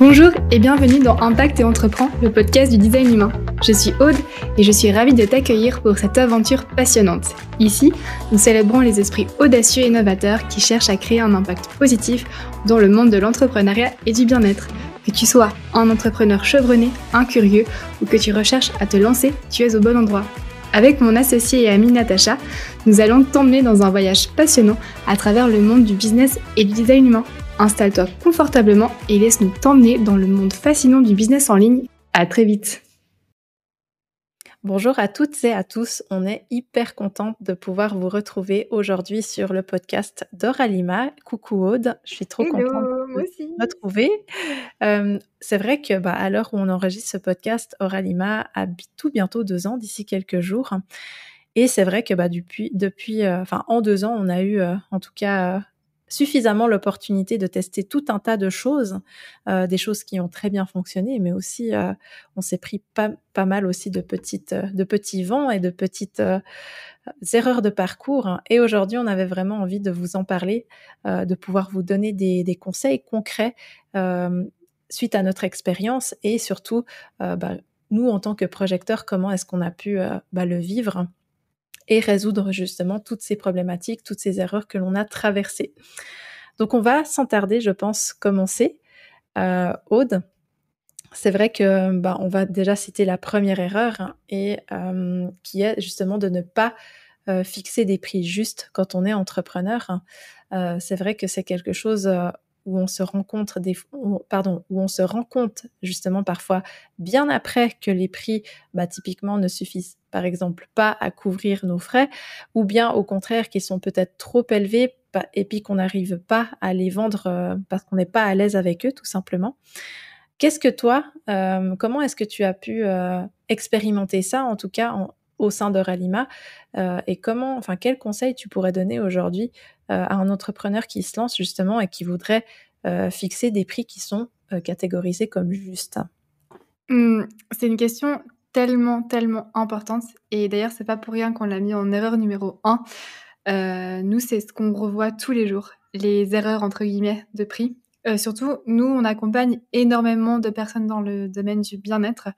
Bonjour et bienvenue dans Impact et Entreprend, le podcast du design humain. Je suis Aude et je suis ravie de t'accueillir pour cette aventure passionnante. Ici, nous célébrons les esprits audacieux et innovateurs qui cherchent à créer un impact positif dans le monde de l'entrepreneuriat et du bien-être. Que tu sois un entrepreneur chevronné, un curieux ou que tu recherches à te lancer, tu es au bon endroit. Avec mon associé et amie Natacha, nous allons t'emmener dans un voyage passionnant à travers le monde du business et du design humain. Installe-toi confortablement et laisse-nous t'emmener dans le monde fascinant du business en ligne. À très vite. Bonjour à toutes et à tous. On est hyper contente de pouvoir vous retrouver aujourd'hui sur le podcast d'Oralima. Coucou Aude, je suis trop contente de vous retrouver. Euh, c'est vrai que bah, à l'heure où on enregistre ce podcast, Oralima a tout bientôt deux ans, d'ici quelques jours. Et c'est vrai que bah, depuis, depuis euh, enfin en deux ans, on a eu euh, en tout cas suffisamment l'opportunité de tester tout un tas de choses, euh, des choses qui ont très bien fonctionné, mais aussi euh, on s'est pris pas, mal aussi de petites, euh, de petits vents et de petites erreurs de parcours. Et aujourd'hui, on avait vraiment envie de vous en parler, de pouvoir vous donner des, des conseils concrets suite à notre expérience et surtout, bah, nous en tant que projecteurs, comment est-ce qu'on a pu bah, le vivre et résoudre justement toutes ces problématiques, toutes ces erreurs que l'on a traversées. Donc on va sans tarder, je pense, commencer. Euh, Aude, c'est vrai que bah, on va déjà citer la première erreur hein, et euh, qui est justement de ne pas euh, fixer des prix justes quand on est entrepreneur. Euh, c'est vrai que c'est quelque chose où on se rencontre pardon, où on se rend compte justement parfois bien après que les prix, bah, typiquement, ne suffisent par exemple pas à couvrir nos frais, ou bien au contraire qui sont peut-être trop élevés et puis qu'on n'arrive pas à les vendre euh, parce qu'on n'est pas à l'aise avec eux tout simplement. Qu'est-ce que toi, euh, comment est-ce que tu as pu euh, expérimenter ça, en tout cas au sein de Ralima, et comment, enfin, quel conseil tu pourrais donner aujourd'hui à un entrepreneur qui se lance justement et qui voudrait fixer des prix qui sont catégorisés comme justes mmh, C'est une question tellement, tellement importante. Et d'ailleurs, c'est pas pour rien qu'on l'a mis en erreur numéro 1. Euh, nous, c'est ce qu'on revoit tous les jours, les erreurs entre guillemets de prix. Euh, surtout, nous, on accompagne énormément de personnes dans le domaine du bien-être.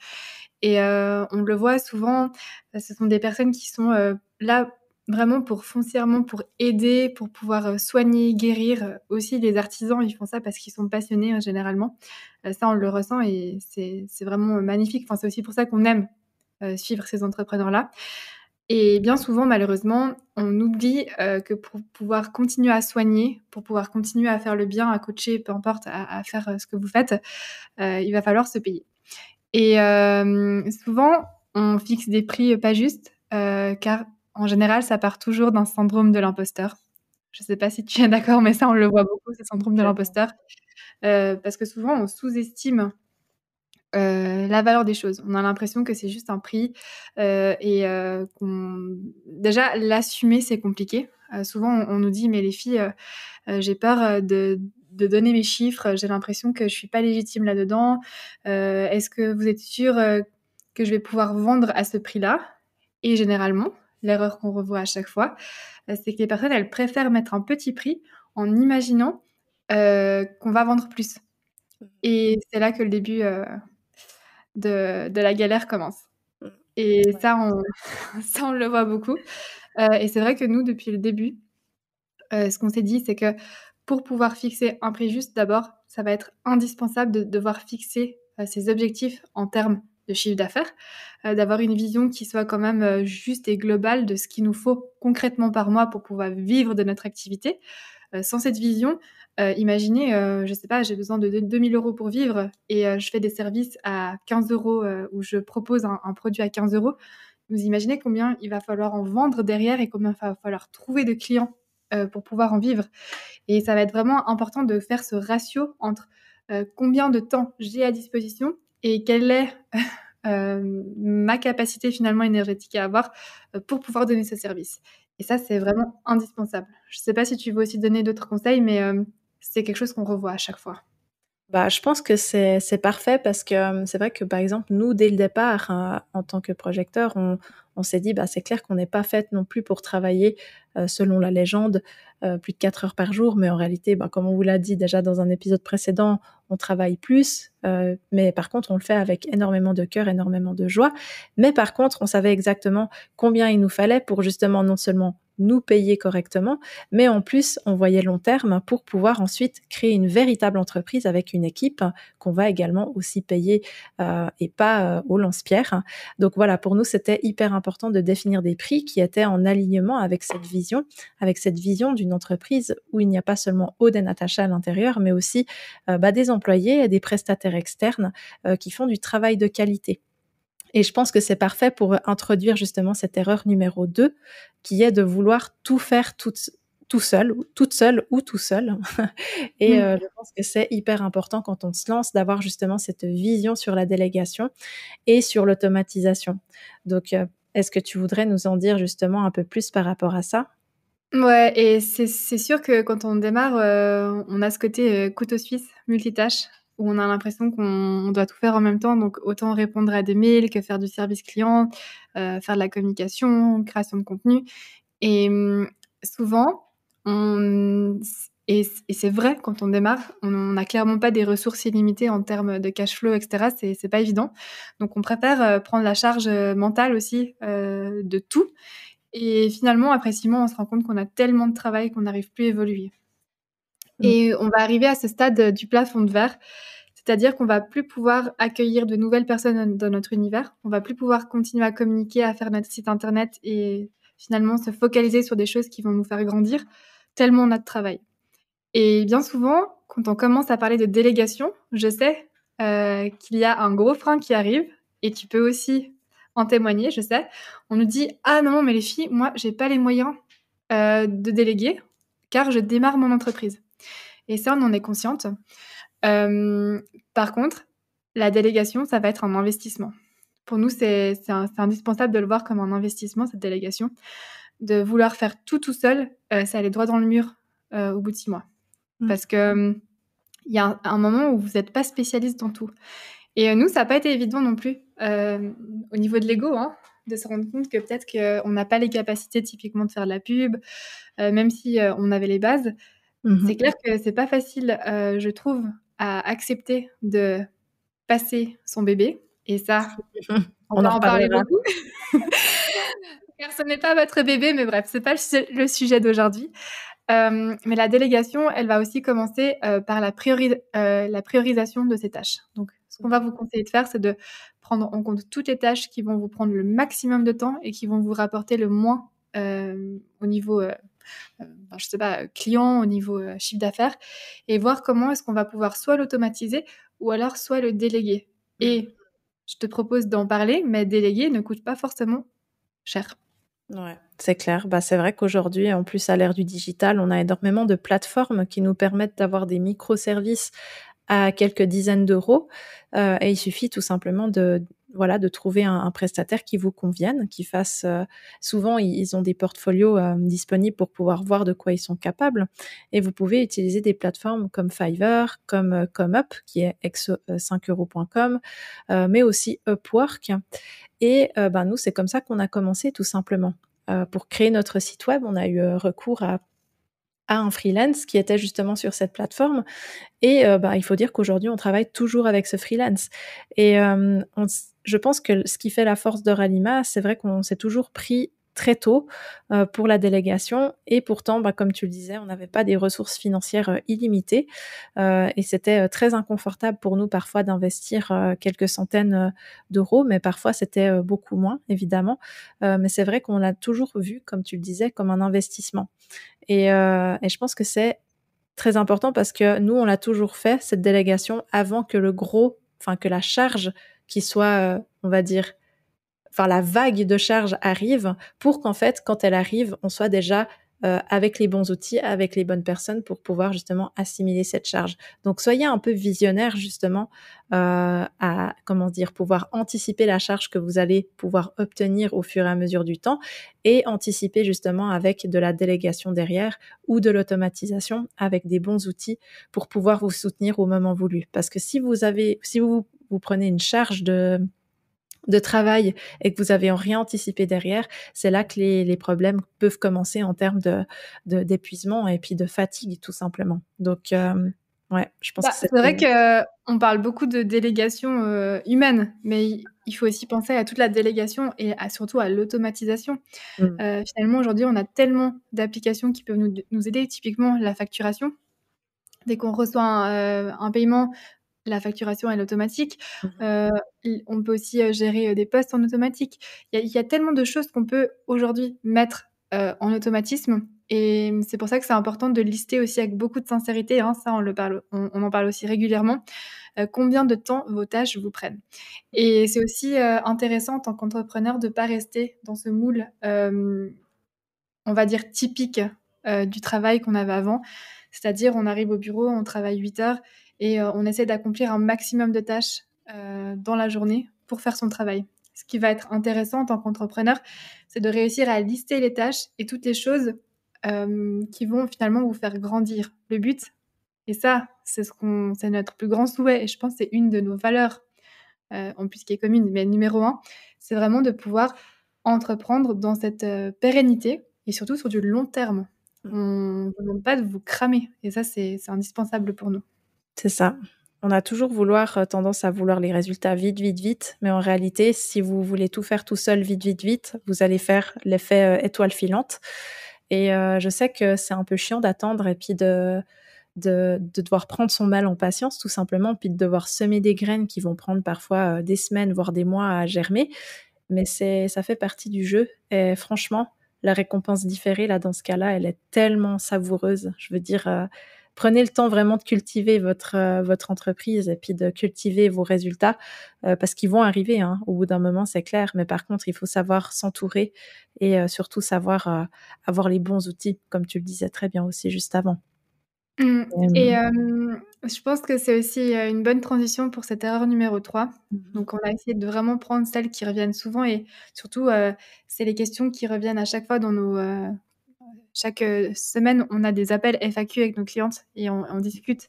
Et euh, on le voit souvent, ce sont des personnes qui sont là vraiment pour foncièrement pour aider, pour pouvoir euh, soigner, guérir. Euh, aussi, les artisans, ils font ça parce qu'ils sont passionnés hein, généralement. Euh, ça, on le ressent et c'est vraiment magnifique. Enfin, c'est aussi pour ça qu'on aime suivre ces entrepreneurs-là. Et bien souvent, malheureusement, on oublie que pour pouvoir continuer à soigner, pour pouvoir continuer à faire le bien, à coacher, peu importe, à, faire ce que vous faites, il va falloir se payer. Et souvent, on fixe des prix pas justes, car en général, ça part toujours d'un syndrome de l'imposteur. Je ne sais pas si tu es d'accord, mais ça, on le voit beaucoup, ce syndrome de l'imposteur. Euh, parce que souvent, on sous-estime euh, la valeur des choses. On a l'impression que c'est juste un prix euh, et déjà l'assumer c'est compliqué. souvent on, nous dit mais les filles, j'ai peur de, de, donner mes chiffres. J'ai l'impression que je suis pas légitime là-dedans. Est-ce que vous êtes sûr que je vais pouvoir vendre à ce prix-là? Et généralement, l'erreur qu'on revoit à chaque fois, euh, c'est que les personnes, elles préfèrent mettre un petit prix en imaginant euh, qu'on va vendre plus. Et c'est là que le début euh, de, la galère commence. Et ça, on, ça, on le voit beaucoup. et c'est vrai que nous, depuis le début, ce qu'on s'est dit, c'est que pour pouvoir fixer un prix juste, d'abord, ça va être indispensable de devoir fixer ses objectifs en termes de chiffre d'affaires, euh, d'avoir une vision qui soit quand même euh, juste et globale de ce qu'il nous faut concrètement par mois pour pouvoir vivre de notre activité. Euh, sans cette vision, imaginez, je sais pas, j'ai besoin de 2000 euros pour vivre et je fais des services à 15 euros ou je propose un, un, produit à 15 euros. Vous imaginez combien il va falloir en vendre derrière et combien il va falloir trouver de clients pour pouvoir en vivre. Et ça va être vraiment important de faire ce ratio entre combien de temps j'ai à disposition et quelle est ma capacité finalement énergétique à avoir euh, pour pouvoir donner ce service. Et ça, c'est vraiment indispensable. Je ne sais pas si tu veux aussi donner d'autres conseils, mais euh, c'est quelque chose qu'on revoit à chaque fois. Bah, je pense que c'est parfait parce que c'est vrai que par exemple nous dès le départ hein, en tant que projecteur on, s'est dit bah c'est clair qu'on n'est pas fait non plus pour travailler selon la légende plus de 4 heures par jour. Mais en réalité bah, comme on vous l'a dit déjà dans un épisode précédent on travaille plus mais par contre on le fait avec énormément de cœur énormément de joie. Mais par contre on savait exactement combien il nous fallait pour justement non seulement nous payer correctement, mais en plus, on voyait long terme pour pouvoir ensuite créer une véritable entreprise avec une équipe qu'on va également aussi payer euh, et pas euh, au lance-pierre. Donc voilà, pour nous, c'était hyper important de définir des prix qui étaient en alignement avec cette vision, avec cette vision d'une entreprise où il n'y a pas seulement Oden attaché à l'intérieur, mais aussi euh, bah, des employés et des prestataires externes qui font du travail de qualité. Et je pense que c'est parfait pour introduire justement cette erreur numéro 2, qui est de vouloir tout faire tout, tout seul, toute seule ou tout seul. et euh, je pense que c'est hyper important quand on se lance d'avoir justement cette vision sur la délégation et sur l'automatisation. Donc, euh, est-ce que tu voudrais nous en dire justement un peu plus par rapport à ça? Ouais, et c'est sûr que quand on démarre, euh, on a ce côté couteau suisse, multitâche où on a l'impression qu'on doit tout faire en même temps, donc autant répondre à des mails que faire du service client, euh, faire de la communication, création de contenu. Et hum, souvent, on, et, c'est vrai quand on démarre, on n'a clairement pas des ressources illimitées en termes de cash flow, etc. C'est pas évident. Donc on préfère euh, prendre la charge euh, mentale aussi de tout. Et finalement, après six mois, on se rend compte qu'on a tellement de travail qu'on n'arrive plus à évoluer. Mm. Et on va arriver à ce stade du plafond de verre, c'est-à-dire qu'on va plus pouvoir accueillir de nouvelles personnes dans notre univers, on va plus pouvoir continuer à communiquer, à faire notre site internet et finalement se focaliser sur des choses qui vont nous faire grandir, tellement on a de travail. Et bien souvent, quand on commence à parler de délégation, je sais euh, qu'il y a un gros frein qui arrive, et tu peux aussi en témoigner, je sais. On nous dit ah non mais les filles, moi j'ai pas les moyens euh, de déléguer car je démarre mon entreprise. Et ça, on en est consciente. Euh, par contre, la délégation, ça va être un investissement. Pour nous, c'est indispensable de le voir comme un investissement, cette délégation. De vouloir faire tout tout seul, euh, ça allait droit dans le mur euh, au bout de six mois. Mmh. Parce que il y a un, moment où vous n'êtes pas spécialiste dans tout. Et nous, ça n'a pas été évident non plus au niveau de l'ego, hein, de se rendre compte que peut-être qu'on n'a pas les capacités typiquement de faire de la pub, même si on avait les bases. Mmh c'est clair que c'est pas facile, euh, je trouve, à accepter de passer son bébé. Et ça, on, va en parler beaucoup. Car ce n'est pas votre bébé, mais bref, c'est pas le, sujet d'aujourd'hui. Euh, mais la délégation, elle va aussi commencer euh, par la, la, priorisation de ces tâches. Donc, ce qu'on va vous conseiller de faire, c'est de prendre en compte toutes les tâches qui vont vous prendre le maximum de temps et qui vont vous rapporter le moins au niveau ben, je sais pas, client, au niveau euh, chiffre d'affaires, et voir comment est-ce qu'on va pouvoir soit l'automatiser ou alors soit le déléguer. Et je te propose d'en parler, mais déléguer ne coûte pas forcément cher. Ouais, c'est clair. Bah, c'est vrai qu'aujourd'hui, en plus à l'ère du digital, on a énormément de plateformes qui nous permettent d'avoir des microservices à quelques dizaines d'euros. Euh, et il suffit tout simplement de, voilà, de trouver un, prestataire qui vous convienne, qui fasse. Euh, souvent, ils, ont des portfolios euh, disponibles pour pouvoir voir de quoi ils sont capables. Et vous pouvez utiliser des plateformes comme Fiverr, comme euh, ComeUp, qui est ex5euros.com, mais aussi Upwork. Et ben, nous, c'est comme ça qu'on a commencé tout simplement. pour créer notre site web, on a eu recours à à un freelance qui était justement sur cette plateforme. Et bah, il faut dire qu'aujourd'hui, on travaille toujours avec ce freelance. Et on, je pense que ce qui fait la force de Ralima, c'est vrai qu'on s'est toujours pris très tôt euh, pour la délégation et pourtant, bah, comme tu le disais, on n'avait pas des ressources financières euh, illimitées euh, et c'était très inconfortable pour nous parfois d'investir quelques centaines d'euros, mais parfois c'était beaucoup moins, évidemment. mais c'est vrai qu'on l'a toujours vu, comme tu le disais, comme un investissement. Et, et je pense que c'est très important parce que nous, on l'a toujours fait, cette délégation, avant que le gros, enfin que la charge qui soit, on va dire, enfin la vague de charge arrive pour qu'en fait, quand elle arrive, on soit déjà euh, avec les bons outils, avec les bonnes personnes pour pouvoir justement assimiler cette charge. Donc soyez un peu visionnaire justement euh, à comment dire pouvoir anticiper la charge que vous allez pouvoir obtenir au fur et à mesure du temps et anticiper justement avec de la délégation derrière ou de l'automatisation avec des bons outils pour pouvoir vous soutenir au moment voulu. Parce que si vous avez si vous vous prenez une charge de de travail et que vous avez rien anticipé derrière, c'est là que les, problèmes peuvent commencer en termes de d'épuisement et puis de fatigue tout simplement. Donc euh, ouais, je pense bah, que c'est vrai que on parle beaucoup de délégation euh, humaine, mais il faut aussi penser à toute la délégation et surtout à l'automatisation. Mmh. Euh, finalement, aujourd'hui, on a tellement d'applications qui peuvent nous, aider, typiquement la facturation. Dès qu'on reçoit un paiement, la facturation est automatique. Mmh euh, on peut aussi gérer des postes en automatique. Il y, a tellement de choses qu'on peut aujourd'hui mettre en automatisme. Et c'est pour ça que c'est important de lister aussi avec beaucoup de sincérité, hein, ça on, le parle, on, en parle aussi régulièrement, combien de temps vos tâches vous prennent. Et c'est aussi intéressant en tant qu'entrepreneur de ne pas rester dans ce moule, on va dire, typique du travail qu'on avait avant. C'est-à-dire on arrive au bureau, on travaille 8 heures et euh, on essaie d'accomplir un maximum de tâches euh, dans la journée pour faire son travail. Ce qui va être intéressant en tant qu'entrepreneur, c'est de réussir à lister les tâches et toutes les choses euh, qui vont finalement vous faire grandir. Le but, et ça, c'est ce qu'on, c'est notre plus grand souhait, et je pense que c'est une de nos valeurs, en plus qui est commune, mais numéro un, c'est vraiment de pouvoir entreprendre dans cette pérennité et surtout sur du long terme. On ne demande pas de vous cramer, et ça, c'est indispensable pour nous. C'est ça. On a toujours vouloir euh, tendance à vouloir les résultats vite, vite, vite, mais en réalité, si vous voulez tout faire tout seul, vite, vite, vite, vous allez faire l'effet euh, étoile filante. Et euh, je sais que c'est un peu chiant d'attendre et puis de, de, devoir prendre son mal en patience, tout simplement, puis de devoir semer des graines qui vont prendre parfois des semaines, voire des mois à germer. Mais c'est, ça fait partie du jeu. Et franchement, la récompense différée, là, dans ce cas-là, elle est tellement savoureuse. Je veux dire, prenez le temps vraiment de cultiver votre euh, votre entreprise et puis de cultiver vos résultats euh, parce qu'ils vont arriver hein, au bout d'un moment, c'est clair. Mais par contre, il faut savoir s'entourer et euh, surtout savoir avoir les bons outils, comme tu le disais très bien aussi juste avant. Mmh. Et je pense que c'est aussi une bonne transition pour cette erreur numéro 3. Mmh. Donc, on a essayé de vraiment prendre celles qui reviennent souvent et surtout, c'est les questions qui reviennent à chaque fois dans nos, chaque euh, semaine, on a des appels FAQ avec nos clientes et on, discute.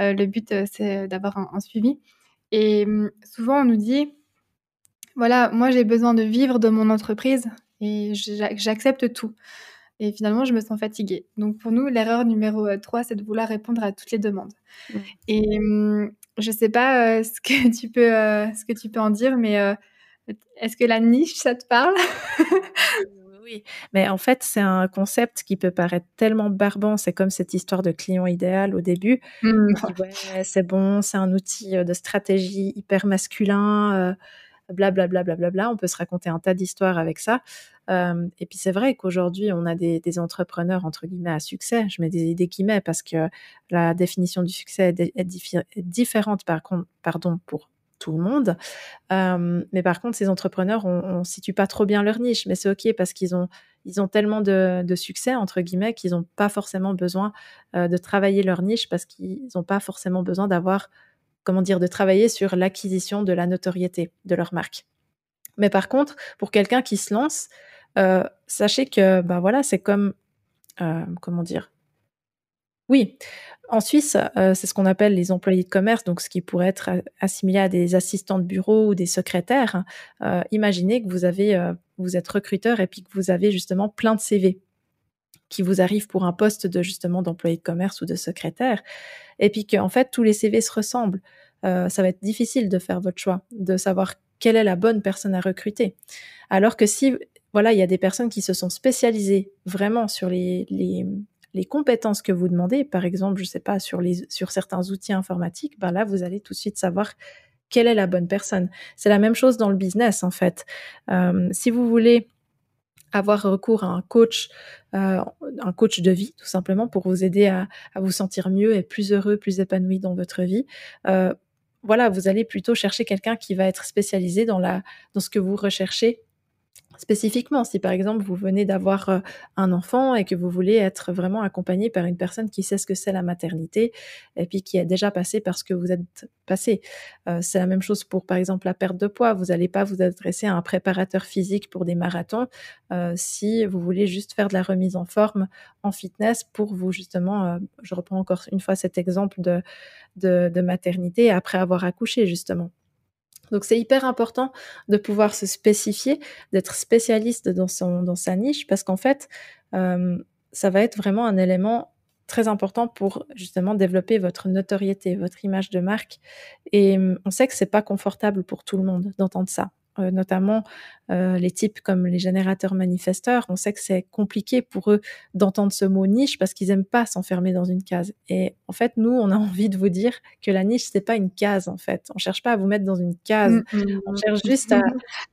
Euh, le but, euh, c'est d'avoir un, suivi. Et hum, souvent, on nous dit, voilà, moi, j'ai besoin de vivre de mon entreprise et j'accepte tout. Et finalement, je me sens fatiguée. Donc, pour nous, l'erreur numéro 3, c'est de vouloir répondre à toutes les demandes. Et hum, je ne sais pas ce, que tu peux, ce que tu peux en dire, mais est-ce que la niche, ça te parle? oui, mais en fait, c'est un concept qui peut paraître tellement barbant. C'est comme cette histoire de client idéal au début. Mmh. c'est bon, c'est un outil euh, de stratégie hyper masculin, blablabla. Euh, bla, bla, bla, On peut se raconter un tas d'histoires avec ça. Euh, et puis c'est vrai qu'aujourd'hui, on a des, entrepreneurs entre guillemets à succès. Je mets des, des guillemets parce que la définition du succès est, est différente par contre, pardon, pour tout le monde. mais par contre, ces entrepreneurs, on, ne situe pas trop bien leur niche, mais c'est ok parce qu'ils ont ils ont tellement de, succès entre guillemets qu'ils n'ont pas forcément besoin de travailler leur niche parce qu'ils n'ont pas forcément besoin d'avoir comment dire de travailler sur l'acquisition de la notoriété de leur marque. Mais par contre, pour quelqu'un qui se lance, sachez que ben voilà, c'est comme comment dire oui, en Suisse, euh, c'est ce qu'on appelle les employés de commerce, donc ce qui pourrait être assimilé à des assistants de bureau ou des secrétaires. Euh, imaginez que vous avez, euh, vous êtes recruteur et puis que vous avez justement plein de CV qui vous arrivent pour un poste de justement d'employé de commerce ou de secrétaire, et puis qu'en fait tous les CV se ressemblent. ça va être difficile de faire votre choix, de savoir quelle est la bonne personne à recruter. Alors que si voilà, il y a des personnes qui se sont spécialisées vraiment sur les les compétences que vous demandez, par exemple, je sais pas, sur, certains outils informatiques, ben là, vous allez tout de suite savoir quelle est la bonne personne. C'est la même chose dans le business, en fait. Euh, si vous voulez avoir recours à un coach, euh, un coach de vie, tout simplement, pour vous aider à, vous sentir mieux et plus heureux, plus épanoui dans votre vie, euh, voilà, vous allez plutôt chercher quelqu'un qui va être spécialisé dans ce que vous recherchez spécifiquement. Si par exemple vous venez d'avoir euh, un enfant et que vous voulez être vraiment accompagné par une personne qui sait ce que c'est la maternité et puis qui a déjà passé par ce que vous êtes passé. Euh, c'est la même chose pour par exemple la perte de poids. Vous n'allez pas vous adresser à un préparateur physique pour des marathons euh, si vous voulez juste faire de la remise en forme en fitness pour vous justement, je reprends encore une fois cet exemple de maternité après avoir accouché justement. Donc c'est hyper important de pouvoir se spécifier, d'être spécialiste dans, sa niche, parce qu'en fait, euh, ça va être vraiment un élément très important pour justement développer votre notoriété, votre image de marque. Et on sait que c'est pas confortable pour tout le monde d'entendre ça. Euh, notamment euh, les types comme les générateurs manifesteurs, on sait que c'est compliqué pour eux d'entendre ce mot niche parce qu'ils aiment pas s'enfermer dans une case. Et en fait, nous, on a envie de vous dire que la niche, c'est pas une case en fait. On cherche pas à vous mettre dans une case. Mm, mm, on cherche mm. juste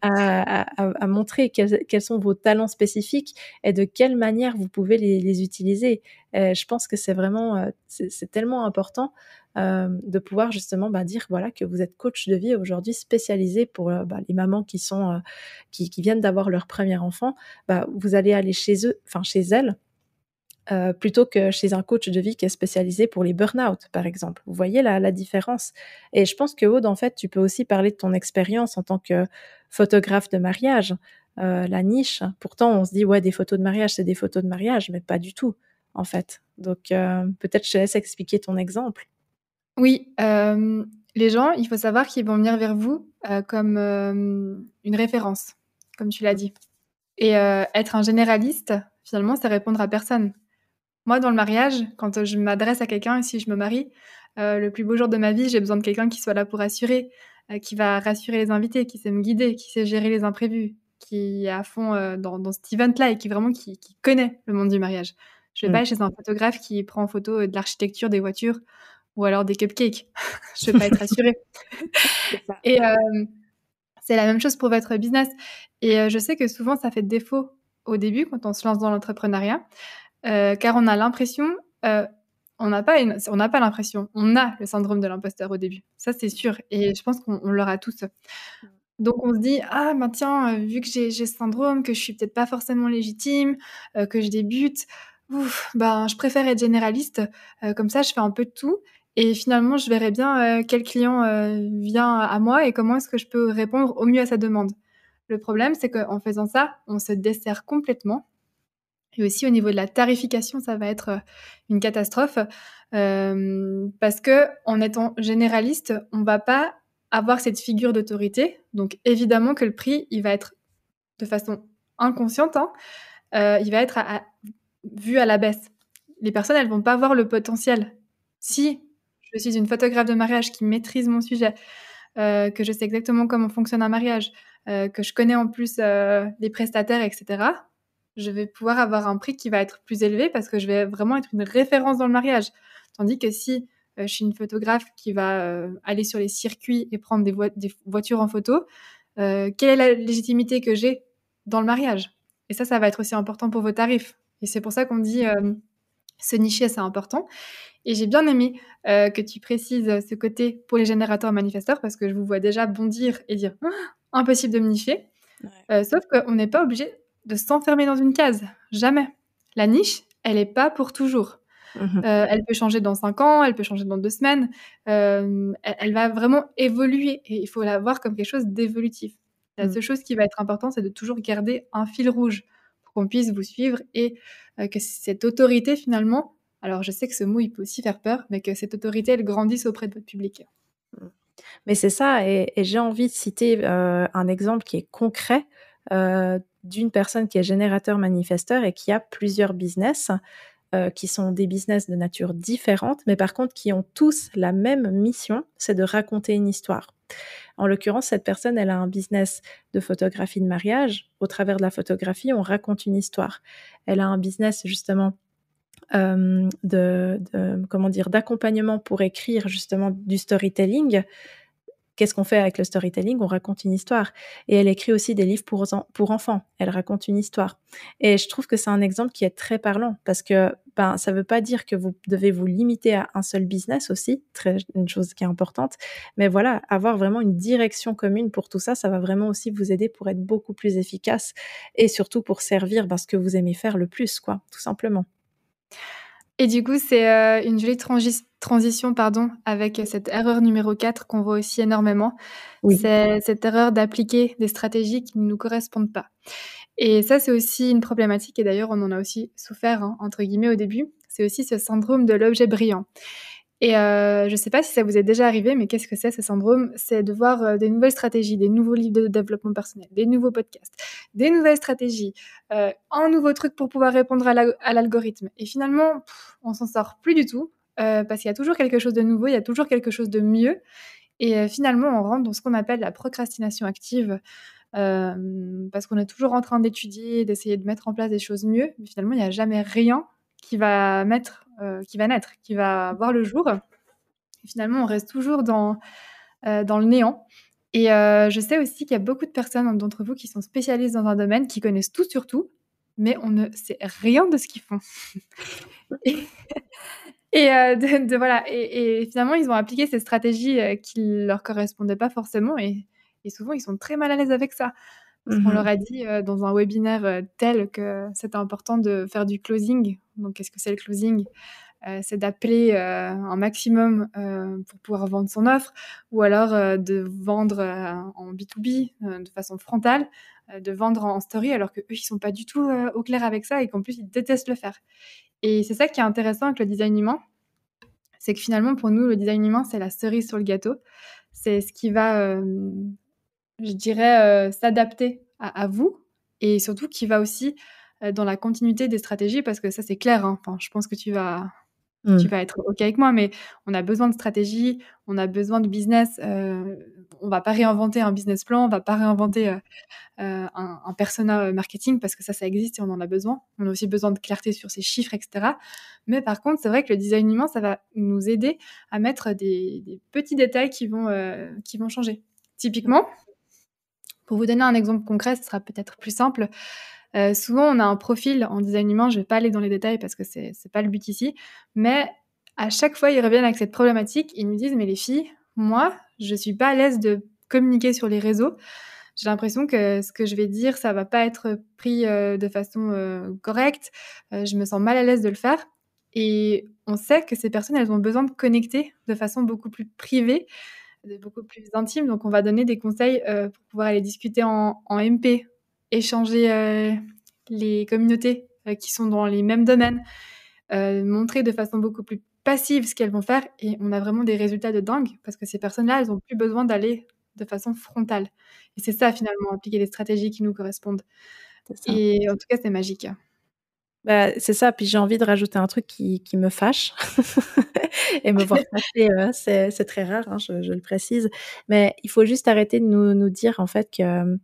à, montrer quels, sont vos talents spécifiques et de quelle manière vous pouvez les, utiliser. je pense que c'est vraiment, euh, c'est tellement important euh, de pouvoir justement bah, dire voilà que vous êtes coach de vie aujourd'hui spécialisé pour euh, bah, les mamans qui sont euh, qui, viennent d'avoir leur premier enfant. Bah, vous allez aller chez eux, enfin chez elles. plutôt que chez un coach de vie qui est spécialisé pour les burn-out, par exemple. Vous voyez la, la différence. Et je pense que Aude, en fait, tu peux aussi parler de ton expérience en tant que photographe de mariage. la niche, pourtant, on se dit, ouais, des photos de mariage, c'est des photos de mariage, mais pas du tout, en fait. Donc, peut-être je te laisse expliquer ton exemple. Oui, les gens, il faut savoir qu'ils vont venir vers vous, comme, une référence, comme tu l'as dit et être un généraliste, finalement, c'est répondre à personne. Moi, dans le mariage, quand, je m'adresse à quelqu'un et si je me marie, le plus beau jour de ma vie, j'ai besoin de quelqu'un qui soit là pour assurer, qui va rassurer les invités, qui sait me guider, qui sait gérer les imprévus, qui est à fond, dans dans cet event-là et qui vraiment qui qui connaît le monde du mariage. Je vais mmh. pas aller chez un photographe qui prend en photo, de l'architecture des voitures ou alors des cupcakes. je vais pas être rassurée. et c'est la même chose pour votre business. Et je sais que souvent, ça fait défaut au début quand on se lance dans l'entrepreneuriat, car on a l'impression, on n'a pas, on n'a pas l'impression, on a le syndrome de l'imposteur au début. Ça, c'est sûr. Et je pense qu'on l'aura tous. Donc on se dit ah ben tiens vu que j'ai ce syndrome que je suis peut-être pas forcément légitime que je débute ouf, ben je préfère être généraliste comme ça je fais un peu de tout et finalement, je verrai bien euh, quel client euh, vient à moi et comment est-ce que je peux répondre au mieux à sa demande. Le problème, c'est qu'en faisant ça, on se dessert complètement. Et aussi au niveau de la tarification, ça va être euh, une catastrophe parce que en étant généraliste, on va pas avoir cette figure d'autorité. Donc évidemment que le prix, il va être de façon inconsciente, hein, il va être vu à la baisse. Les personnes, elles vont pas voir le potentiel. Si je suis une photographe de mariage qui maîtrise mon sujet, euh, que je sais exactement comment fonctionne un mariage, euh, que je connais en plus euh, les prestataires, etc., je vais pouvoir avoir un prix qui va être plus élevé parce que je vais vraiment être une référence dans le mariage. Tandis que si je suis une photographe qui va aller sur les circuits et prendre des, des voitures en photo, quelle est la légitimité que j'ai dans le mariage? Et ça, ça va être aussi important pour vos tarifs. Et c'est pour ça qu'on dit se nicher, c'est important. Et j'ai bien aimé euh, que tu précises ce côté pour les générateurs manifesteurs parce que je vous vois déjà bondir et dire «Ah, impossible de me nicher. Euh, sauf qu'on n'est pas obligé de s'enfermer dans une case. Jamais. La niche, elle n'est pas pour toujours. Mmh euh, elle peut changer dans cinq ans, elle peut changer dans deux semaines. Elle, elle, va vraiment évoluer et il faut la voir comme quelque chose d'évolutif. La mmh. seule chose qui va être importante, c'est de toujours garder un fil rouge qu'on puisse vous suivre et que cette autorité, finalement, alors, je sais que ce mot, il peut aussi faire peur, mais que cette autorité, elle grandisse auprès de votre public. Mmh. Mais c'est ça, et, j'ai envie de citer euh, un exemple qui est concret euh, d'une personne qui est générateur manifesteur et qui a plusieurs business, euh, qui sont des business de nature différente, mais par contre qui ont tous la même mission, c'est de raconter une histoire. En l'occurrence, cette personne, elle a un business de photographie de mariage. Au travers de la photographie, on raconte une histoire. Elle a un business justement euh, de, comment dire d'accompagnement pour écrire justement du storytelling. Qu'est-ce qu'on fait avec le storytelling? On raconte une histoire. Et elle écrit aussi des livres pour, enfants. Elle raconte une histoire. Et je trouve que c'est un exemple qui est très parlant parce que ben, ça ne veut pas dire que vous devez vous limiter à un seul business aussi, très, une chose qui est importante. Mais voilà, avoir vraiment une direction commune pour tout ça, ça va vraiment aussi vous aider pour être beaucoup plus efficace et surtout pour servir ben, ce que vous aimez faire le plus, quoi, tout simplement. Et du coup, c'est euh, une jolie transition pardon, avec cette erreur numéro 4 qu'on voit aussi énormément. C'est cette erreur d'appliquer des stratégies qui ne nous correspondent pas. Et ça, c'est aussi une problématique, et d'ailleurs, on en a aussi souffert, hein, entre guillemets, au début. C'est aussi ce syndrome de l'objet brillant. Et euh, je ne sais pas si ça vous est déjà arrivé, mais qu'est-ce que c'est ce syndrome? C'est de voir euh, des nouvelles stratégies, des nouveaux livres de développement personnel, des nouveaux podcasts, des nouvelles stratégies, euh, un nouveau truc pour pouvoir répondre à l'algorithme. et finalement, on s'en sort plus du tout, parce qu'il y a toujours quelque chose de nouveau, il y a toujours quelque chose de mieux. Et finalement, on rentre dans ce qu'on appelle la procrastination active. parce qu'on est toujours en train d'étudier, d'essayer de mettre en place des choses mieux, mais finalement, il n'y a jamais rien qui va mettre qui va naître, qui va voir le jour. Finalement, on reste toujours dans, euh, dans le néant. Et euh, je sais aussi qu'il y a beaucoup de personnes d'entre vous qui sont spécialistes dans un domaine, qui connaissent tout sur tout, mais on ne sait rien de ce qu'ils font. et, voilà. Et, finalement, ils ont appliqué ces stratégies qui ne leur correspondaient pas forcément, et, souvent, ils sont très mal à l'aise avec ça. On mmh leur a dit dans un webinaire tel que c'était important de faire du closing. Donc, qu'est-ce que c'est le closing? C'est d'appeler un maximum pour pouvoir vendre son offre ou alors de vendre en B2B de façon frontale, de vendre en story alors qu'eux, ils sont pas du tout au clair avec ça et qu'en plus, ils détestent le faire. Et c'est ça qui est intéressant avec le design humain, c'est que finalement, pour nous, le design humain, c'est la cerise sur le gâteau. C'est ce qui va je dirais, euh, s'adapter à, vous et surtout qui va aussi euh, dans la continuité des stratégies parce que ça, c'est clair. Hein. Enfin, je pense que tu vas, tu mmh. vas être OK avec moi, mais on a besoin de stratégie, on a besoin de business. Euh, on va pas réinventer un business plan, on va pas réinventer euh, un, un, persona marketing parce que ça, ça existe et on en a besoin. On a aussi besoin de clarté sur ces chiffres, etc. Mais par contre, c'est vrai que le design humain, ça va nous aider à mettre des, des petits détails qui vont, qui vont changer. Typiquement, pour vous donner un exemple concret, ce sera peut-être plus simple. Euh, souvent, on a un profil en design humain, je ne vais pas aller dans les détails parce que ce n'est pas le but ici, mais à chaque fois, ils reviennent avec cette problématique. Ils nous disent, mais les filles, moi, je ne suis pas à l'aise de communiquer sur les réseaux. J'ai l'impression que ce que je vais dire, ça va pas être pris euh, de façon euh, correcte. je me sens mal à l'aise de le faire. Et on sait que ces personnes, elles ont besoin de connecter de façon beaucoup plus privée beaucoup plus intime. Donc, on va donner des conseils euh, pour pouvoir aller discuter en, MP, échanger euh, les communautés euh, qui sont dans les mêmes domaines, montrer de façon beaucoup plus passive ce qu'elles vont faire. Et on a vraiment des résultats de dingue parce que ces personnes-là, elles n'ont plus besoin d'aller de façon frontale. Et c'est ça, finalement, appliquer des stratégies qui nous correspondent. Et en tout cas, c'est magique. Bah, c'est ça, puis j'ai envie de rajouter un truc qui, qui me fâche. et me voir fâcher, euh, c'est très rare, hein, je, le précise. Mais il faut juste arrêter de nous, dire en fait que,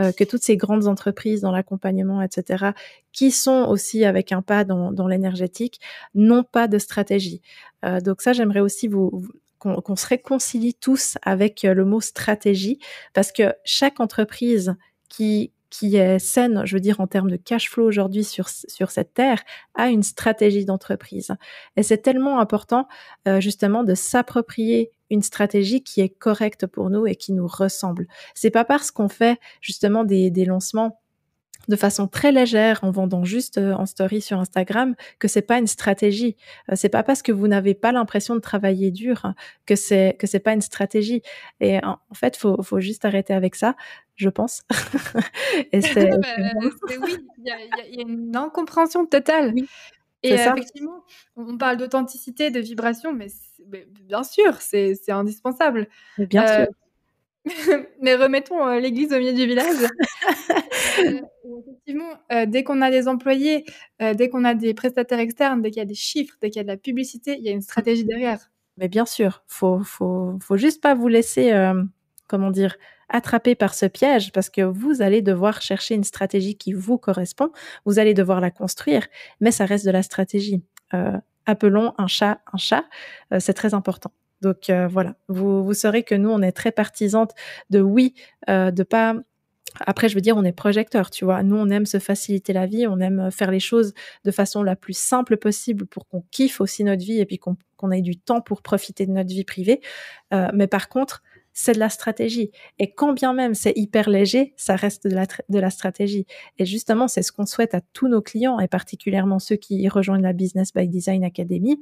euh, que toutes ces grandes entreprises dans l'accompagnement, etc., qui sont aussi avec un pas dans, dans l'énergétique, n'ont pas de stratégie. Euh, donc ça, j'aimerais aussi qu'on se réconcilie tous avec le mot stratégie, parce que chaque entreprise qui, qui est saine, je veux dire en termes de cash flow aujourd'hui sur sur cette terre, a une stratégie d'entreprise. Et c'est tellement important euh, justement de s'approprier une stratégie qui est correcte pour nous et qui nous ressemble. C'est pas parce qu'on fait justement des, des lancements de façon très légère en vendant juste euh, en story sur Instagram que c'est pas une stratégie. Euh, c'est pas parce que vous n'avez pas l'impression de travailler dur que c'est que c'est pas une stratégie. Et en, fait, faut faut juste arrêter avec ça, je pense. Et c'est oui, il y a, une incompréhension totale. Et effectivement, on parle d'authenticité, de vibration, mais, bien sûr, c'est indispensable. bien sûr. mais remettons euh, l'église au milieu du village. Euh, effectivement, euh, dès qu'on a des employés, dès qu'on a des prestataires externes, dès qu'il y a des chiffres, dès qu'il y a de la publicité, il y a une stratégie derrière. Mais bien sûr, faut, faut, faut juste pas vous laisser, comment dire, attraper par ce piège parce que vous allez devoir chercher une stratégie qui vous correspond. Vous allez devoir la construire, mais ça reste de la stratégie. appelons un chat un chat, c'est très important. Donc voilà, vous, vous saurez que nous, on est très partisantes de oui, de pas après, je veux dire, on est projecteur, tu vois. Nous, on aime se faciliter la vie, on aime faire les choses de façon la plus simple possible pour qu'on kiffe aussi notre vie et puis qu'on ait du temps pour profiter de notre vie privée. Euh, mais par contre, c'est de la stratégie. Et quand bien même c'est hyper léger, ça reste de la, de la stratégie. Et justement, c'est ce qu'on souhaite à tous nos clients, et particulièrement ceux qui rejoignent la Business by Design Academy.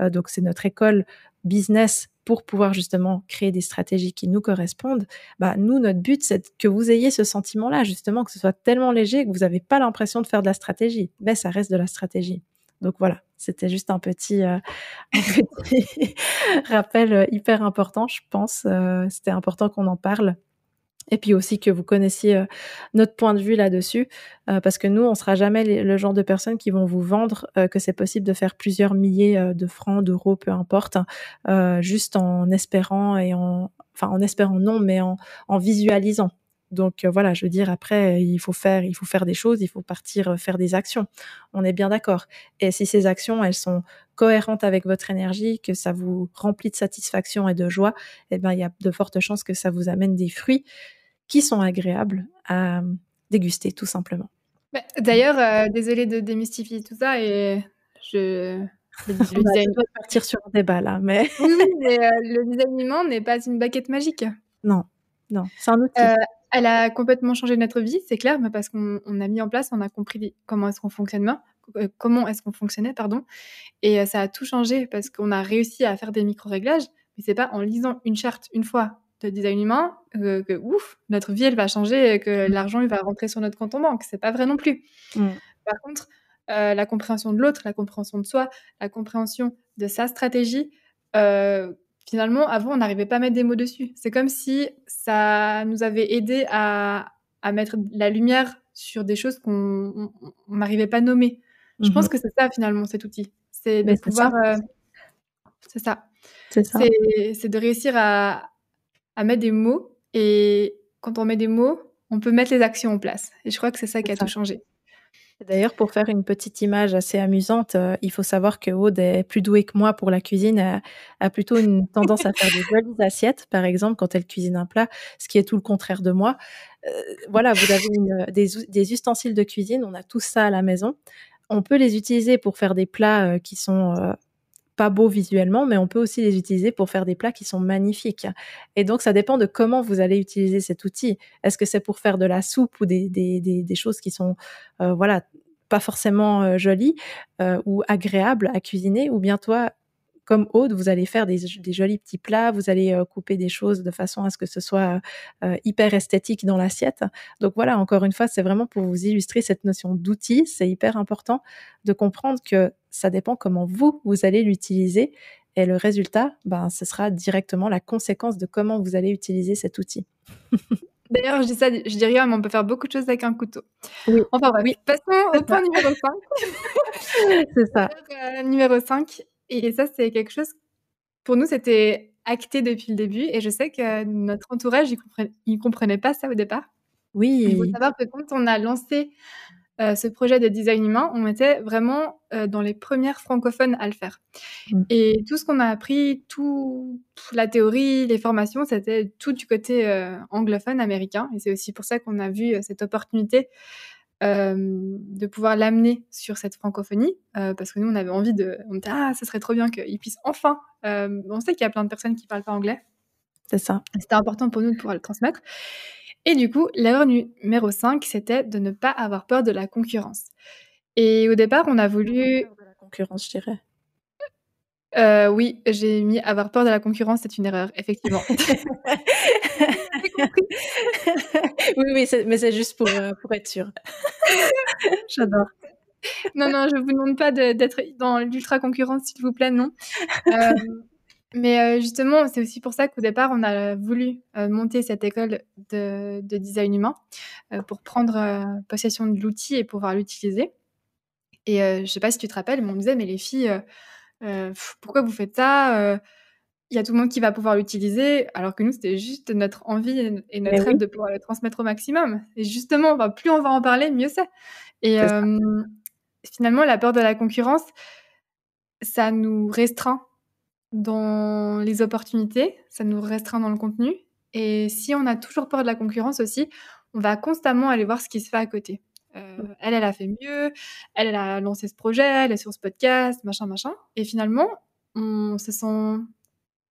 Euh, donc, c'est notre école business pour pouvoir justement créer des stratégies qui nous correspondent. Bah, nous, notre but, c'est que vous ayez ce sentiment-là, justement, que ce soit tellement léger que vous n'avez pas l'impression de faire de la stratégie. Mais ça reste de la stratégie. Donc voilà, c'était juste un petit, euh, rappel euh, hyper important, je pense. Euh, c'était important qu'on en parle. Et puis aussi que vous connaissiez notre point de vue là-dessus, parce que nous, on sera jamais le genre de personnes qui vont vous vendre que c'est possible de faire plusieurs milliers de francs, d'euros, peu importe, juste en espérant et en, enfin en espérant non, mais en visualisant. Donc euh, voilà, je veux dire après il faut faire il faut faire des choses, il faut partir euh, faire des actions. On est bien d'accord. Et si ces actions elles sont cohérentes avec votre énergie, que ça vous remplit de satisfaction et de joie, eh ben il y a de fortes chances que ça vous amène des fruits qui sont agréables à déguster tout simplement. Bah, d'ailleurs, euh, désolée de démystifier tout ça et je le, design... partir sur un débat là, mais oui, mais le design n'est pas une baguette magique. Non, non, c'est un outil. Elle a complètement changé notre vie, c'est clair, mais parce qu'on a mis en place, on a compris comment est-ce qu'on fonctionne, euh, comment est-ce qu'on fonctionnait, pardon, et euh, ça a tout changé parce qu'on a réussi à faire des micro-réglages, mais c'est pas en lisant une charte une fois de design humain euh, que ouf, notre vie elle va changer, et que mmh. l'argent il va rentrer sur notre compte en banque. C'est pas vrai non plus. Mmh. Par contre, la compréhension de l'autre, la compréhension de soi, la compréhension de sa stratégie, finalement, avant, on n'arrivait pas à mettre des mots dessus. C'est comme si ça nous avait aidé à, mettre la lumière sur des choses qu'on n'arrivait pas à nommer. Je pense mmh que c'est ça, finalement, cet outil. C'est de pouvoir. Euh, c'est ça. C'est ça. C'est de réussir à, à mettre des mots. Et quand on met des mots, on peut mettre les actions en place. Et je crois que c'est ça qui a tout changé. D'ailleurs, pour faire une petite image assez amusante, euh, il faut savoir que Aude est plus douée que moi pour la cuisine, a, a plutôt une tendance à faire des jolies assiettes, par exemple, quand elle cuisine un plat, ce qui est tout le contraire de moi. Euh, voilà, vous avez une, des, des, ustensiles de cuisine, on a tout ça à la maison. On peut les utiliser pour faire des plats euh, qui sont pas beaux visuellement, mais on peut aussi les utiliser pour faire des plats qui sont magnifiques. Et donc, ça dépend de comment vous allez utiliser cet outil. Est-ce que c'est pour faire de la soupe ou des, des, des, choses qui sont, euh, voilà, pas forcément euh, jolies euh, ou agréables à cuisiner, ou bien toi, comme Aude, vous allez faire des, jolis petits plats, vous allez euh, couper des choses de façon à ce que ce soit hyper esthétique dans l'assiette. Donc voilà, encore une fois, c'est vraiment pour vous illustrer cette notion d'outil. C'est hyper important de comprendre que ça dépend comment vous, vous allez l'utiliser. Et le résultat, ben, ce sera directement la conséquence de comment vous allez utiliser cet outil. D'ailleurs, je dis ça, je dis rien, mais on peut faire beaucoup de choses avec un couteau. Oui. Enfin oui. passons au point numéro 5. C'est ça. Euh, numéro 5, et ça, c'est quelque chose, pour nous, c'était acté depuis le début. Et je sais que notre entourage, il comprenait, comprenait pas ça au départ. Oui. Il faut savoir que quand on a lancé euh, ce projet de design humain, on était vraiment euh, dans les premières francophones à le faire. Mmh. Et tout ce qu'on a appris, tout, la théorie, les formations, c'était tout du côté euh, anglophone américain. Et c'est aussi pour ça qu'on a vu cette opportunité de pouvoir l'amener sur cette francophonie, parce que nous, on avait envie de... On était, ah, ça serait trop bien qu'il puisse enfin... on sait qu'il y a plein de personnes qui parlent pas anglais. C'est ça. C'était important pour nous de pouvoir le transmettre. Et du coup, l'erreur numéro 5, c'était de ne pas avoir peur de la concurrence. Et au départ, on a voulu... De la concurrence, je dirais. Euh, oui, j'ai mis avoir peur de la concurrence, c'est une erreur, effectivement. oui, oui, mais c'est juste pour, euh, pour être sûr. J'adore. Non, non, je vous demande pas d'être dans l'ultra concurrence, s'il vous plaît, non. Euh, mais justement, c'est aussi pour ça qu'au départ, on a voulu monter cette école de, de design humain pour prendre possession de l'outil et pouvoir l'utiliser. Et je sais pas si tu te rappelles, mais on me disait, mais les filles euh, pourquoi vous faites ça Il y a tout le monde qui va pouvoir l'utiliser, alors que nous, c'était juste notre envie et notre rêve de pouvoir le transmettre au maximum. Et justement, plus on va en parler, mieux c'est. Et finalement, la peur de la concurrence, ça nous restreint dans les opportunités, ça nous restreint dans le contenu. Et si on a toujours peur de la concurrence aussi, on va constamment aller voir ce qui se fait à côté. Euh, elle, elle a fait mieux, elle, elle a lancé ce projet, elle est sur ce podcast, machin, machin. Et finalement, on se sent...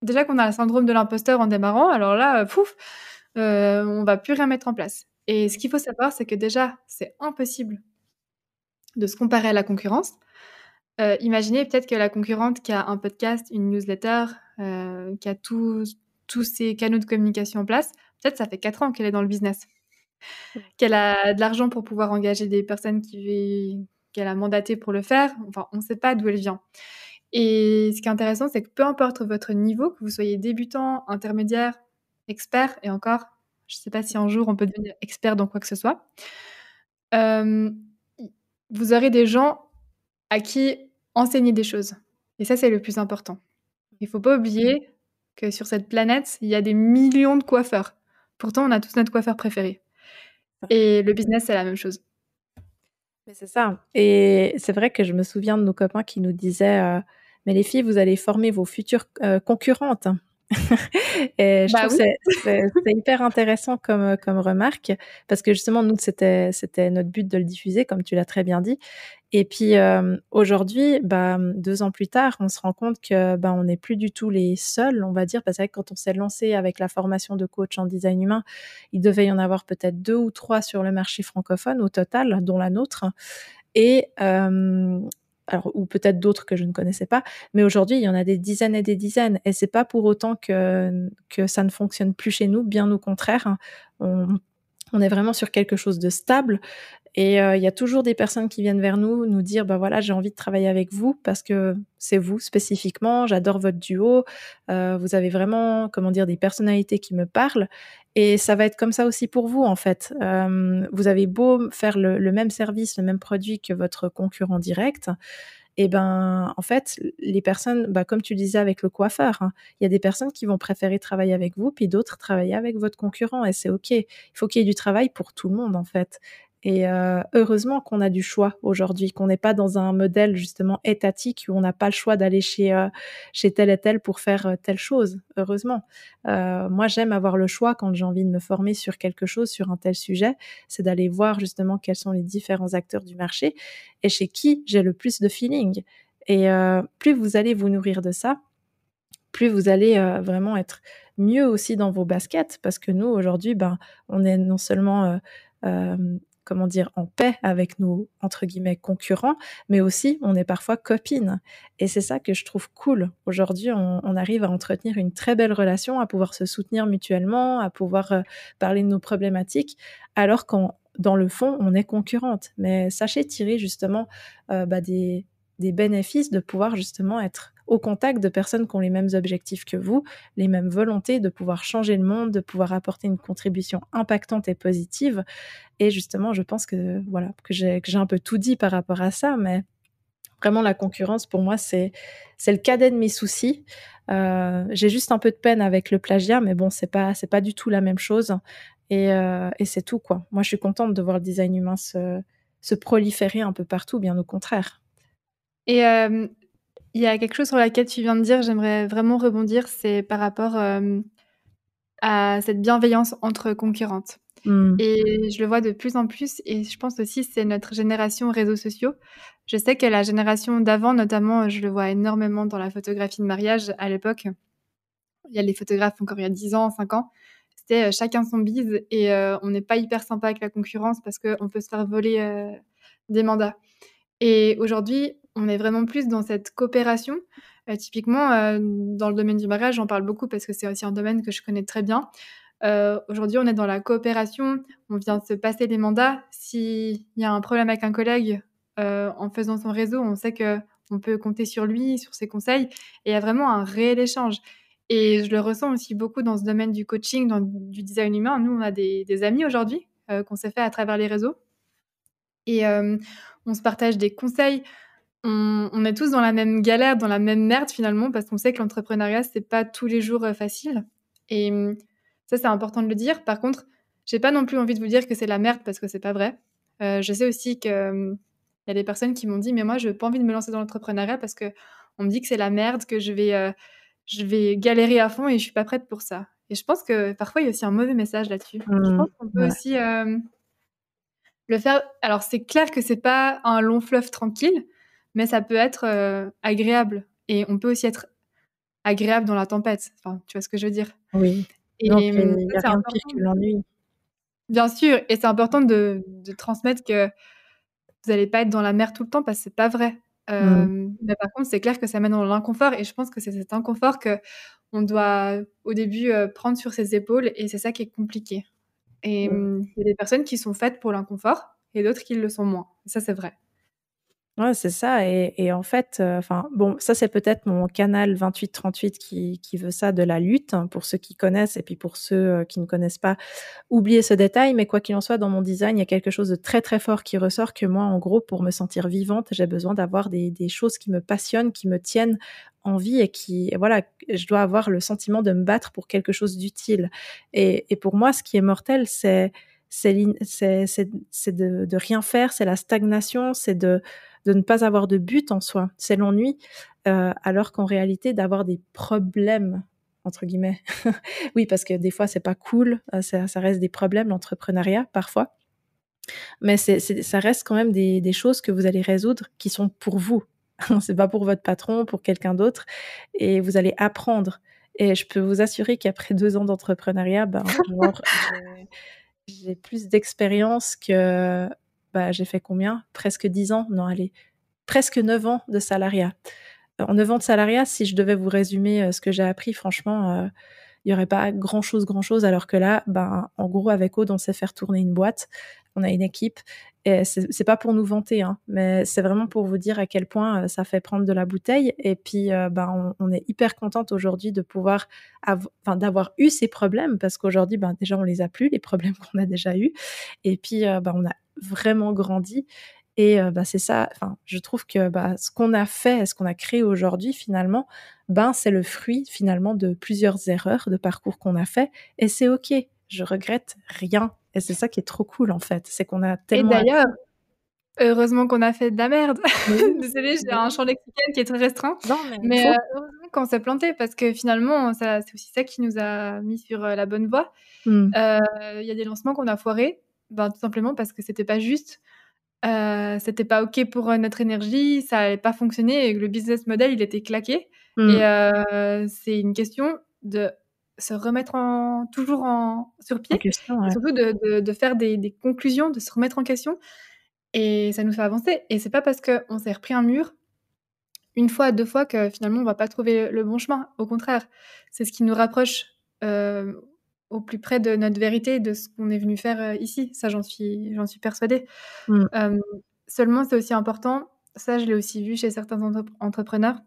Déjà qu'on a le syndrome de l'imposteur en démarrant, alors là, pouf, euh, on va plus rien mettre en place. Et ce qu'il faut savoir, c'est que déjà, c'est impossible de se comparer à la concurrence. Euh, imaginez peut-être que la concurrente qui a un podcast, une newsletter, euh, qui a tous ces canaux de communication en place, peut-être ça fait 4 ans qu'elle est dans le business. Qu'elle a de l'argent pour pouvoir engager des personnes qu'elle a mandatées pour le faire. Enfin, on ne sait pas d'où elle vient. Et ce qui est intéressant, c'est que peu importe votre niveau, que vous soyez débutant, intermédiaire, expert, et encore, je ne sais pas si un jour on peut devenir expert dans quoi que ce soit, euh, vous aurez des gens à qui enseigner des choses. Et ça, c'est le plus important. Il ne faut pas oublier que sur cette planète, il y a des millions de coiffeurs. Pourtant, on a tous notre coiffeur préféré. Et le business, c'est la même chose. Mais c'est ça. Et c'est vrai que je me souviens de nos copains qui nous disaient euh, Mais les filles, vous allez former vos futures euh, concurrentes. Et je bah trouve que c'est hyper intéressant comme, comme remarque, parce que justement, nous, c'était notre but de le diffuser, comme tu l'as très bien dit. Et puis euh, aujourd'hui, bah, deux ans plus tard, on se rend compte que bah, on n'est plus du tout les seuls, on va dire, parce que quand on s'est lancé avec la formation de coach en design humain, il devait y en avoir peut-être deux ou trois sur le marché francophone au total, dont la nôtre. Et euh, alors, ou peut-être d'autres que je ne connaissais pas, mais aujourd'hui, il y en a des dizaines et des dizaines. Et c'est pas pour autant que, ça ne fonctionne plus chez nous, bien au contraire. On, on est vraiment sur quelque chose de stable. Et euh, il y a toujours des personnes qui viennent vers nous, nous dire, bah voilà, j'ai envie de travailler avec vous parce que c'est vous spécifiquement, j'adore votre duo, euh, vous avez vraiment, comment dire, des personnalités qui me parlent. Et ça va être comme ça aussi pour vous, en fait. Euh, vous avez beau faire le, même service, le même produit que votre concurrent direct et ben en fait les personnes, bah, comme tu disais avec le coiffeur, hein, il y a des personnes qui vont préférer travailler avec vous, puis d'autres travailler avec votre concurrent, et c'est ok. Il faut qu'il y ait du travail pour tout le monde en fait. Et euh, heureusement qu'on a du choix aujourd'hui, qu'on n'est pas dans un modèle justement étatique où on n'a pas le choix d'aller chez euh, chez tel et tel pour faire euh, telle chose. Heureusement, moi j'aime avoir le choix quand j'ai envie de me former sur quelque chose, sur un tel sujet, c'est d'aller voir justement quels sont les différents acteurs du marché et chez qui j'ai le plus de feeling. Et plus vous allez vous nourrir de ça, plus vous allez vraiment être mieux aussi dans vos baskets parce que nous aujourd'hui, ben on est non seulement comment dire, en paix avec nos, entre guillemets, concurrents, mais aussi on est parfois copines. Et c'est ça que je trouve cool. Aujourd'hui, on, arrive à entretenir une très belle relation, à pouvoir se soutenir mutuellement, à pouvoir euh, parler de nos problématiques, alors qu'en dans le fond, on est concurrente. Mais sachez tirer justement euh, bah, des, des bénéfices de pouvoir justement être au contact de personnes qui ont les mêmes objectifs que vous, les mêmes volontés de pouvoir changer le monde, de pouvoir apporter une contribution impactante et positive. Et justement, je pense que voilà que j'ai un peu tout dit par rapport à ça, mais vraiment la concurrence pour moi c'est c'est le cadet de mes soucis. Euh, j'ai juste un peu de peine avec le plagiat, mais bon c'est pas c'est pas du tout la même chose. Et, euh, et c'est tout quoi. Moi je suis contente de voir le design humain se, se proliférer un peu partout, bien au contraire. Et euh, il y a quelque chose sur laquelle tu viens de dire, j'aimerais vraiment rebondir, c'est par rapport à cette bienveillance entre concurrentes. Mmh. Et je le vois de plus en plus, et je pense aussi c'est notre génération réseaux sociaux. Je sais que la génération d'avant, notamment, je le vois énormément dans la photographie de mariage à l'époque. Il y a les photographes encore il y a 10 ans, 5 ans. C'était chacun son bise et on n'est pas hyper sympa avec la concurrence parce qu'on peut se faire voler des mandats. Et aujourd'hui, on est vraiment plus dans cette coopération. Euh, typiquement, euh, dans le domaine du mariage, j'en parle beaucoup parce que c'est aussi un domaine que je connais très bien. Euh, aujourd'hui, on est dans la coopération, on vient se passer les mandats. S'il y a un problème avec un collègue, en faisant son réseau, on sait qu'on peut compter sur lui, sur ses conseils, et il y a vraiment un réel échange. Et je le ressens aussi beaucoup dans ce domaine du coaching, dans, du design humain. Nous, on a des, des amis aujourd'hui qu'on s'est fait à travers les réseaux. Et on se partage des conseils, on, est tous dans la même galère, dans la même merde finalement, parce qu'on sait que l'entrepreneuriat, c'est pas tous les jours euh, facile. Et hum, ça, c'est important de le dire. Par contre, j'ai pas non plus envie de vous dire que c'est la merde parce que c'est pas vrai. Euh, je sais aussi qu'il hum, y a des personnes qui m'ont dit, mais moi, je n'ai pas envie de me lancer dans l'entrepreneuriat parce que on me dit que c'est la merde, que je vais, euh, je vais galérer à fond et je suis pas prête pour ça. Et je pense que parfois il y a aussi un mauvais message là-dessus. je mmh. pense qu'on peut aussi le faire. Alors c'est clair que c'est pas un long fleuve tranquille, mais ça peut être agréable et on peut aussi être agréable dans la tempête. Enfin, tu vois ce que je veux dire? Oui. Et il y a rien de pire que l'ennui. Bien sûr, et c'est important de, de, transmettre que vous n'allez pas être dans la mer tout le temps parce que c'est pas vrai. Mmh. Euh, mais par contre, c'est clair que ça mène dans l'inconfort et je pense que c'est cet inconfort que on doit au début euh, prendre sur ses épaules et c'est ça qui est compliqué. Et mmh. Mmh, il y a des personnes qui sont faites pour l'inconfort et d'autres qui le sont moins. Ça, c'est vrai. C'est ça. Et, en fait, euh, enfin, bon, ça c'est peut-être mon canal 2838 qui, qui veut ça de la lutte hein, pour ceux qui connaissent et puis pour ceux euh, qui ne connaissent pas, oubliez ce détail. Mais quoi qu'il en soit, dans mon design, il y a quelque chose de très très fort qui ressort que moi, en gros, pour me sentir vivante, j'ai besoin d'avoir des, choses qui me passionnent, qui me tiennent en vie et qui, voilà, je dois avoir le sentiment de me battre pour quelque chose d'utile. Et, pour moi, ce qui est mortel, c'est de rien faire, c'est la stagnation, c'est de de ne pas avoir de but en soi, c'est l'ennui, euh, alors qu'en réalité d'avoir des problèmes entre guillemets. oui, parce que des fois c'est pas cool, euh, ça, reste des problèmes l'entrepreneuriat parfois, mais ça reste quand même des, des, choses que vous allez résoudre qui sont pour vous. c'est pas pour votre patron, pour quelqu'un d'autre, et vous allez apprendre. Et je peux vous assurer qu'après deux ans d'entrepreneuriat, ben, j'ai plus d'expérience que bah, j'ai fait combien? Presque 10 ans? Non, allez, presque 9 ans de salariat. En 9 ans de salariat, si je devais vous résumer euh, ce que j'ai appris, franchement, euh, il n'y aurait pas grand chose, grand chose. Alors que là, ben, en gros, avec Aude, on sait faire tourner une boîte. On a une équipe. Et c'est pas pour nous vanter, hein, mais c'est vraiment pour vous dire à quel point euh, ça fait prendre de la bouteille. Et puis, ben, on, est hyper contente aujourd'hui de pouvoir, enfin, d'avoir eu ces problèmes parce qu'aujourd'hui, ben, déjà, on les a plus, les problèmes qu'on a déjà eus. Et puis, ben, on a vraiment grandi. Et euh, bah, c'est ça, enfin, je trouve que bah, ce qu'on a fait, ce qu'on a créé aujourd'hui, finalement, ben, c'est le fruit finalement de plusieurs erreurs de parcours qu'on a fait. Et c'est OK, je regrette rien. Et c'est ça qui est trop cool, en fait. C'est qu'on a tellement. Et d'ailleurs, heureusement qu'on a fait de la merde. Désolée, j'ai un champ lexical qui est très restreint. Non, mais, euh, heureusement qu'on s'est planté parce que finalement, c'est aussi ça qui nous a mis sur euh, la bonne voie. Mmh. Il y a des lancements qu'on a foirés ben, tout simplement parce que c'était pas juste. Euh, c'était pas OK pour euh, notre énergie, ça n'allait pas fonctionner et le business model, il était claqué. Mmh. Et euh, c'est une question de se remettre en, toujours en, sur pied, surtout de, de, faire des, des, conclusions, de se remettre en question. Et ça nous fait avancer. Et c'est pas parce qu'on s'est repris un mur une fois, deux fois que finalement on va pas trouver le bon chemin. Au contraire, c'est ce qui nous rapproche euh, au plus près de notre vérité, de ce qu'on est venu faire euh, ici. Ça, j'en suis, j'en suis persuadée. Mm. Euh, seulement, c'est aussi important. Ça, je l'ai aussi vu chez certains entrepreneurs.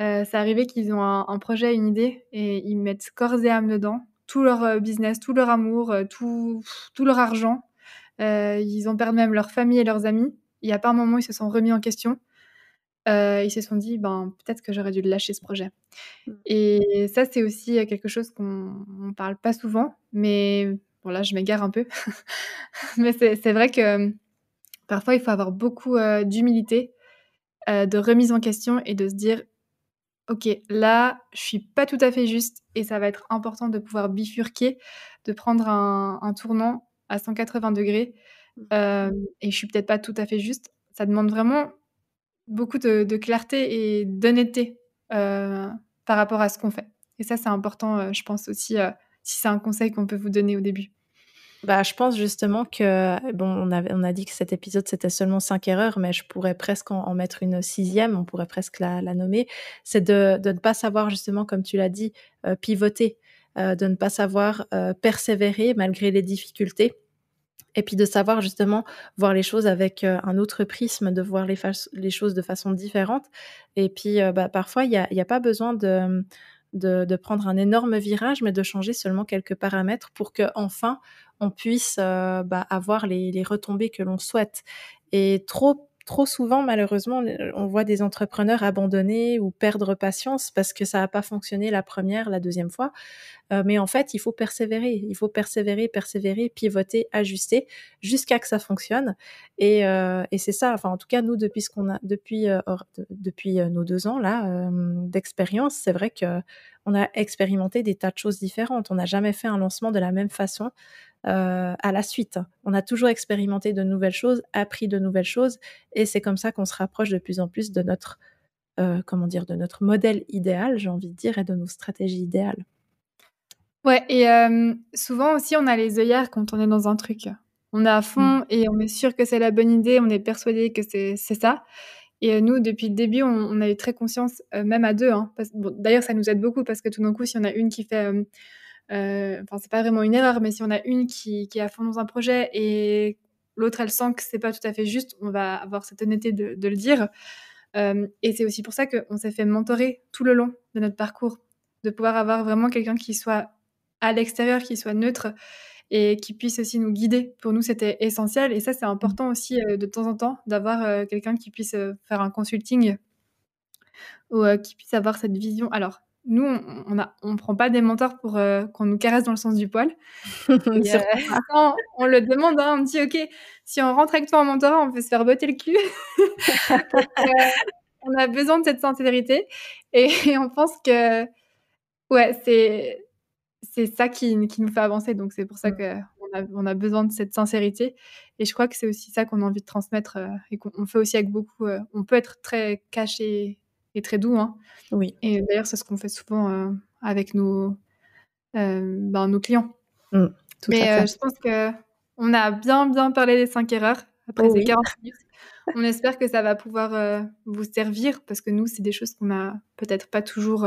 Euh, c'est arrivé qu'ils ont un, projet, une idée, et ils mettent corps et âme dedans, tout leur business, tout leur amour, tout, tout leur argent. ils ont perdu même leur famille et leurs amis. Il n'y a pas un moment où ils se sont remis en question. Euh, ils se sont dit, ben, peut-être que j'aurais dû lâcher ce projet. Mmh. Et ça, c'est aussi quelque chose qu'on ne parle pas souvent, mais bon, là, je m'égare un peu. mais c'est vrai que parfois, il faut avoir beaucoup d'humilité, de remise en question et de se dire, OK, là, je suis pas tout à fait juste et ça va être important de pouvoir bifurquer, de prendre un, tournant à 180 degrés. Mmh. et je suis peut-être pas tout à fait juste. Ça demande vraiment beaucoup de, clarté et d'honnêteté euh, par rapport à ce qu'on fait. Et ça, c'est important, euh, je pense aussi, euh, si c'est un conseil qu'on peut vous donner au début. Bah, je pense justement que, bon, on, avait, on a dit que cet épisode, c'était seulement cinq erreurs, mais je pourrais presque en, mettre une sixième, on pourrait presque la, nommer. C'est de, de, ne pas savoir, justement, comme tu l'as dit, pivoter, de ne pas savoir persévérer malgré les difficultés et puis de savoir justement voir les choses avec euh, un autre prisme, de voir les, choses de façon différente. Et puis euh, bah, parfois, il n'y a, a, pas besoin de, de, prendre un énorme virage, mais de changer seulement quelques paramètres pour que enfin on puisse euh, bah, avoir les, les, retombées que l'on souhaite. Et trop trop souvent, malheureusement, on voit des entrepreneurs abandonner ou perdre patience parce que ça n'a pas fonctionné la première, la deuxième fois. Euh, mais en fait, il faut persévérer, il faut persévérer, persévérer, pivoter, ajuster jusqu'à que ça fonctionne. Et, euh, c'est ça. Enfin, en tout cas, nous, depuis qu'on a, depuis euh, depuis nos deux ans là d'expérience, c'est vrai que on a expérimenté des tas de choses différentes. On n'a jamais fait un lancement de la même façon. À la suite. On a toujours expérimenté de nouvelles choses, appris de nouvelles choses, et c'est comme ça qu'on se rapproche de plus en plus de notre, comment dire, de notre modèle idéal, j'ai envie de dire, et de nos stratégies idéales. Ouais et souvent aussi, on a les œillères quand on est dans un truc. On est à mmh. fond et on est sûr que c'est la bonne idée, on est persuadé que c'est ça et nous, depuis le début, on a eu très conscience, même à deux. hein, d'ailleurs, ça nous aide beaucoup parce que tout d'un coup, si on a une qui fait, enfin, c'est pas vraiment une erreur, mais si on a une qui qui est à fond dans un projet et l'autre, elle sent que c'est pas tout à fait juste, on va avoir cette honnêteté de de le dire, et c'est aussi pour ça qu'on s'est fait mentorer tout le long de notre parcours, de pouvoir avoir vraiment quelqu'un qui soit à l'extérieur, qui soit neutre et qui puisse aussi nous guider. Pour nous, c'était essentiel. Et ça, c'est important aussi euh, de temps en temps d'avoir euh, quelqu'un qui puisse euh, faire un consulting ou qui puisse avoir cette vision. Alors, nous, on ne on prend pas des mentors pour qu'on nous caresse dans le sens du poil. on le demande, hein, on dit, OK, si on rentre avec toi en mentorat, on peut se faire botter le cul. on a besoin de cette sincérité. Et, et on pense que, ouais, c'est c'est ça qui, nous fait avancer. Donc, c'est pour ça mmh. qu'on a, on a besoin de cette sincérité. Et je crois que c'est aussi ça qu'on a envie de transmettre euh, et qu'on fait aussi avec beaucoup. Euh, on peut être très caché et très doux. Hein. Oui. Et d'ailleurs, c'est ce qu'on fait souvent euh, avec nos, ben, nos clients. Mmh, Mais je pense qu'on a bien, bien parlé des cinq erreurs après oh ces 40 minutes. On espère que ça va pouvoir vous servir parce que nous, c'est des choses qu'on n'a peut-être pas toujours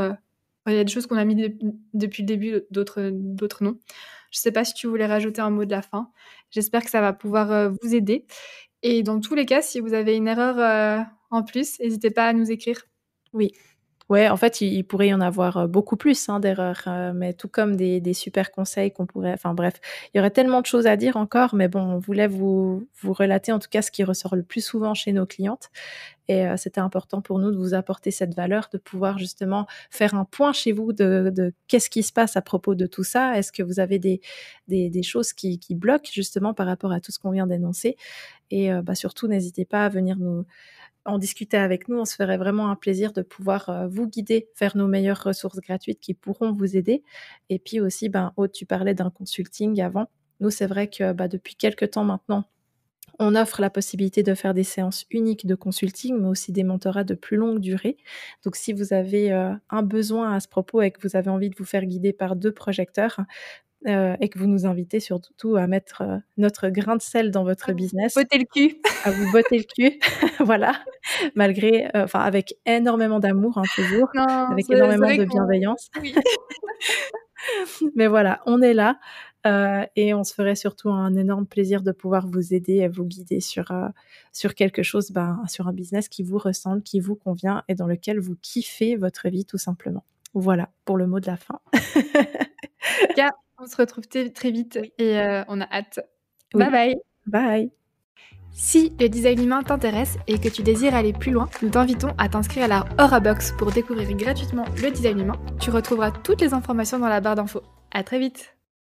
il y a des choses qu'on a mis depuis le début, d'autres, d'autres non. Je ne sais pas si tu voulais rajouter un mot de la fin. J'espère que ça va pouvoir euh, vous aider. Et dans tous les cas, si vous avez une erreur euh, en plus, n'hésitez pas à nous écrire. Oui, Ouais, en fait, il, pourrait y en avoir euh, beaucoup plus hein, d'erreurs, euh, mais tout comme des, super conseils qu'on pourrait. Enfin bref, il y aurait tellement de choses à dire encore, mais bon, on voulait vous, vous relater en tout cas ce qui ressort le plus souvent chez nos clientes. Et euh, c'était important pour nous de vous apporter cette valeur, de pouvoir justement faire un point chez vous de, qu'est-ce qui se passe à propos de tout ça. Est-ce que vous avez des, des, des choses qui, qui, bloquent justement par rapport à tout ce qu'on vient d'énoncer? Et bah, surtout, n'hésitez pas à venir nous en discuter avec nous. On se ferait vraiment un plaisir de pouvoir euh, vous guider vers nos meilleures ressources gratuites qui pourront vous aider. Et puis aussi, ben, Aude, tu parlais d'un consulting avant. Nous, c'est vrai que bah, depuis quelques temps maintenant, on offre la possibilité de faire des séances uniques de consulting, mais aussi des mentorats de plus longue durée. Donc, si vous avez euh, un besoin à ce propos et que vous avez envie de vous faire guider par deux projecteurs, euh, et que vous nous invitez surtout à mettre euh, notre grain de sel dans votre business. Botter le cul. À vous botter le cul, voilà. Malgré, euh, enfin, avec énormément d'amour, hein, toujours, avec énormément de bienveillance. Mais voilà, on est là et on se ferait surtout un énorme plaisir de pouvoir vous aider et vous guider sur, sur quelque chose, ben, sur un business qui vous ressemble, qui vous convient et dans lequel vous kiffez votre vie tout simplement. Voilà pour le mot de la fin. On se retrouve très vite et euh, on a hâte. Bye bye. Bye. Si le design humain t'intéresse et que tu désires aller plus loin, nous t'invitons à t'inscrire à la Aura Box pour découvrir gratuitement le design humain. Tu retrouveras toutes les informations dans la barre d'infos. À très vite.